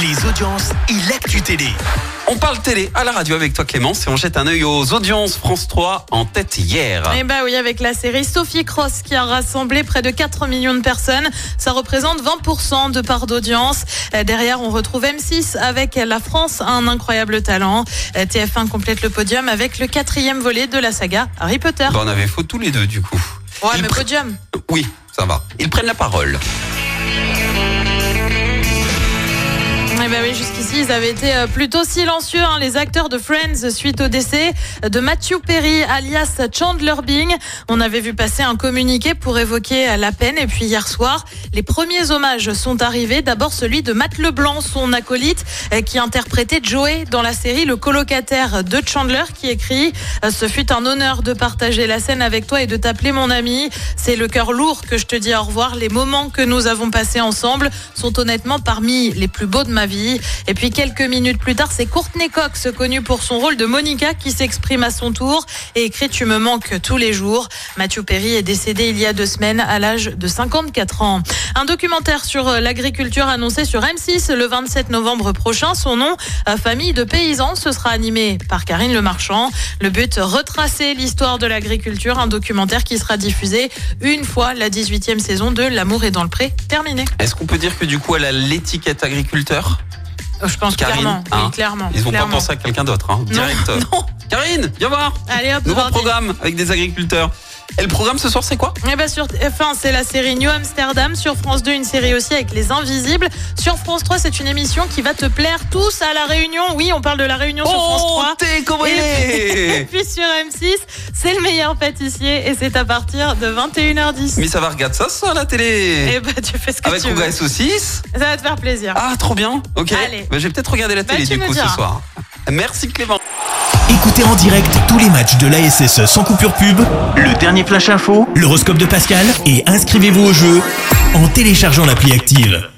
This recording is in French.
les audiences et l'actu télé. On parle télé à la radio avec toi Clémence et on jette un œil aux audiences France 3 en tête hier. Eh bah oui, avec la série Sophie Cross qui a rassemblé près de 4 millions de personnes. Ça représente 20% de part d'audience. Euh, Derrière, on retrouve M6 avec La France a un incroyable talent. Euh, TF1 complète le podium avec le quatrième volet de la saga Harry Potter. Bah, on avait faux tous les deux du coup. Ouais, Ils mais podium. Oui, ça va. Ils prennent la parole. Ils avaient été euh, plutôt silencieux, hein, les acteurs de Friends, suite au décès de Matthew Perry, alias Chandler Bing. On avait vu passer un communiqué pour évoquer euh, la peine. Et puis hier soir, les premiers hommages sont arrivés. D'abord celui de Matt Leblanc, son acolyte, euh, qui interprétait Joey dans la série Le colocataire de Chandler, qui écrit Ce fut un honneur de partager la scène avec toi et de t'appeler mon ami. C'est le cœur lourd que je te dis au revoir. Les moments que nous avons passés ensemble sont honnêtement parmi les plus beaux de ma vie. Et puis quelques minutes plus tard, c'est Courtney Cox, connue pour son rôle de Monica, qui s'exprime à son tour et écrit Tu me manques tous les jours. Matthew Perry est décédé il y a deux semaines à l'âge de 54 ans. Un documentaire sur euh, l'agriculture annoncé sur M6 le 27 novembre prochain. Son nom, euh, Famille de paysans, ce sera animé par Karine Le Marchand. Le but, retracer l'histoire de l'agriculture, un documentaire qui sera diffusé une fois la 18e saison de L'amour est dans le pré terminée. Est-ce qu'on peut dire que du coup elle a l'étiquette agriculteur? Je pense Karine, clairement, hein oui, clairement. Ils ont clairement. pas pensé à quelqu'un d'autre, hein, direct. Non. Karine, viens voir. Allez hop, Nouveau programme avec des agriculteurs. Et le programme ce soir c'est quoi? Eh ben sur F1, c'est la série New Amsterdam. Sur France 2, une série aussi avec Les Invisibles. Sur France 3, c'est une émission qui va te plaire tous à La Réunion. Oui, on parle de La Réunion sur France 3. t'es Et puis sur M6, c'est le meilleur pâtissier et c'est à partir de 21h10. Mais ça va regarder ça soir à la télé Eh ben tu fais ce que Avec tu veux. et Saucisse Ça va te faire plaisir. Ah, trop bien. Ok. Allez. Bah, je vais peut-être regarder la Bah, télé du coup ce soir. Merci Clément. Écoutez en direct tous les matchs de l'ASSE sans coupure pub, le dernier flash info, l'horoscope de Pascal et inscrivez-vous au jeu en téléchargeant l'appli active.